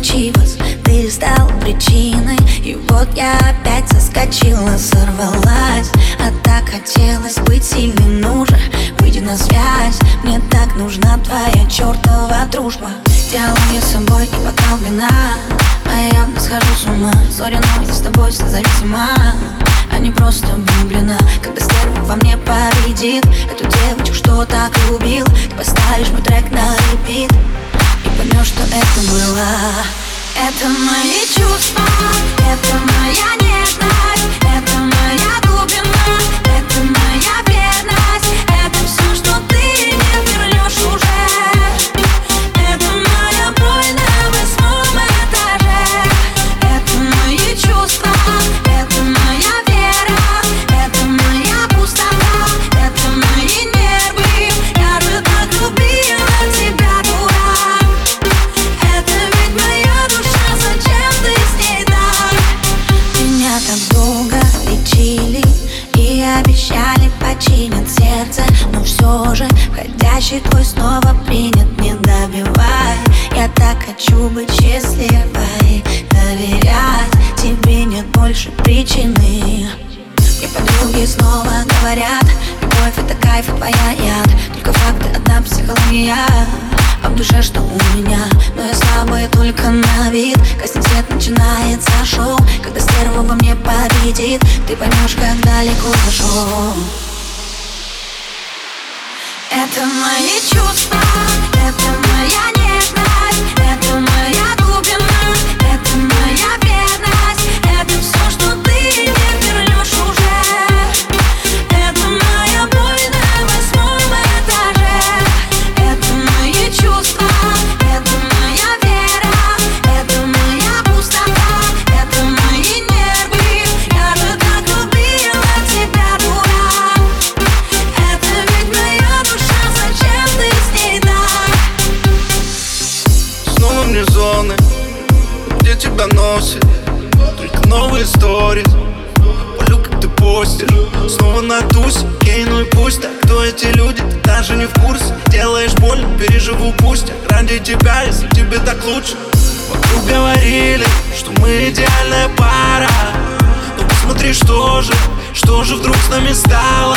противоречивость Ты стал причиной И вот я опять соскочила, сорвалась. А так хотелось быть сильной, ну же на связь. Мне так нужна твоя чертова дружба. Делаю с собой и бокал вина. А я схожу с ума. Сори, но я с тобой созависима а не просто влюблена. Когда стерва во мне победит Эту девочку, что так любил Ты поставишь мой трек на репит Поймешь, что это было. Это мои чувства Это моя нежность хочу быть счастливой Доверять тебе нет больше причины. Мне подруги снова говорят Любовь это кайф, и твоя яд Только факты, одна психология а в душе что у меня? Но я слабая только на вид. Гаснет свет, начинается шоу Когда стерва во мне победит. Ты поймешь, как далеко зашел. Это мои чувства Это моя нежность мне зоны, где тебя носит Только новые истории. Полю, как ты постишь Снова на тусе, окей, ну и пусть. Так Кто эти люди, ты даже не в курсе. Делаешь больно, переживу пусть. Ради тебя, если тебе так лучше. Вокруг говорили, что мы идеальная пара. Но посмотри, что же, что же вдруг с нами стало